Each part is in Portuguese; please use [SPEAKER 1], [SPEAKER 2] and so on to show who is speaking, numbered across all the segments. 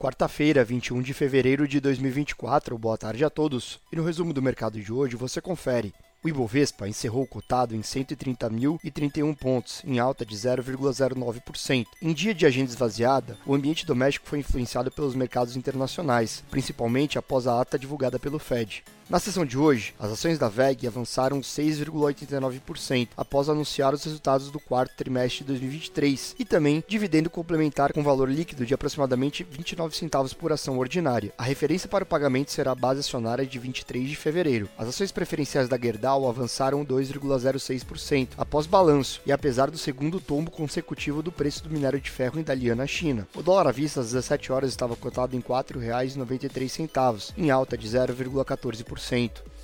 [SPEAKER 1] Quarta-feira, 21 de fevereiro de 2024. Boa tarde a todos. E no resumo do mercado de hoje você confere. O Ibovespa encerrou cotado em 130.031 pontos, em alta de 0,09%. Em dia de agenda esvaziada, o ambiente doméstico foi influenciado pelos mercados internacionais, principalmente após a ata divulgada pelo Fed. Na sessão de hoje, as ações da VEG avançaram 6,89% após anunciar os resultados do quarto trimestre de 2023 e também dividendo complementar com valor líquido de aproximadamente 29 centavos por ação ordinária. A referência para o pagamento será a base acionária de 23 de fevereiro. As ações preferenciais da Gerdau avançaram 2,06% após balanço e apesar do segundo tombo consecutivo do preço do minério de ferro em Dalian na China. O dólar à vista às 17 horas estava cotado em R$ 4,93, em alta de 0,14%.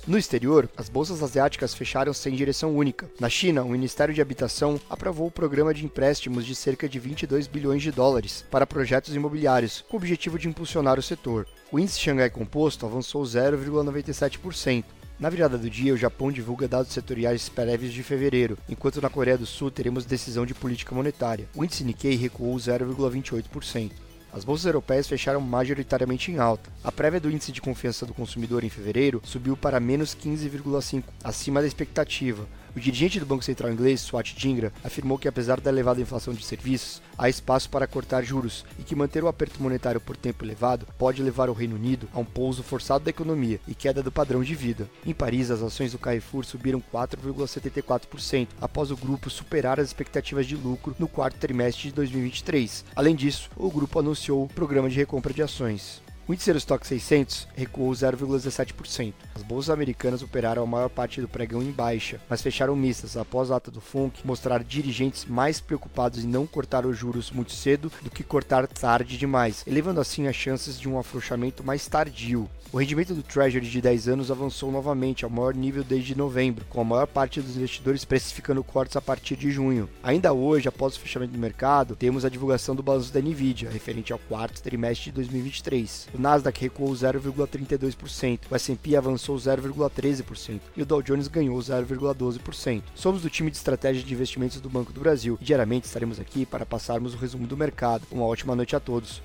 [SPEAKER 1] No exterior, as bolsas asiáticas fecharam sem direção única. Na China, o Ministério de Habitação aprovou o programa de empréstimos de cerca de 22 bilhões de dólares para projetos imobiliários, com o objetivo de impulsionar o setor. O índice Xangai Composto avançou 0,97%. Na virada do dia, o Japão divulga dados setoriais prévios de fevereiro, enquanto na Coreia do Sul teremos decisão de política monetária. O índice Nikkei recuou 0,28%. As bolsas europeias fecharam majoritariamente em alta. A prévia do índice de confiança do consumidor em fevereiro subiu para menos 15,5, acima da expectativa, o dirigente do Banco Central inglês, Swat Dingra, afirmou que apesar da elevada inflação de serviços, há espaço para cortar juros e que manter o aperto monetário por tempo elevado pode levar o Reino Unido a um pouso forçado da economia e queda do padrão de vida. Em Paris, as ações do Carrefour subiram 4,74% após o grupo superar as expectativas de lucro no quarto trimestre de 2023. Além disso, o grupo anunciou o programa de recompra de ações. O índice do Stock 600 recuou 0,17%. As bolsas americanas operaram a maior parte do pregão em baixa, mas fecharam mistas após a ata do FONC mostrar dirigentes mais preocupados em não cortar os juros muito cedo do que cortar tarde demais, elevando assim as chances de um afrouxamento mais tardio. O rendimento do Treasury de 10 anos avançou novamente ao maior nível desde novembro, com a maior parte dos investidores precificando cortes a partir de junho. Ainda hoje, após o fechamento do mercado, temos a divulgação do balanço da Nvidia, referente ao quarto trimestre de 2023. O Nasdaq recuou 0,32%, o S&P avançou 0,13% e o Dow Jones ganhou 0,12%. Somos do time de estratégia de investimentos do Banco do Brasil e diariamente estaremos aqui para passarmos o resumo do mercado. Uma ótima noite a todos.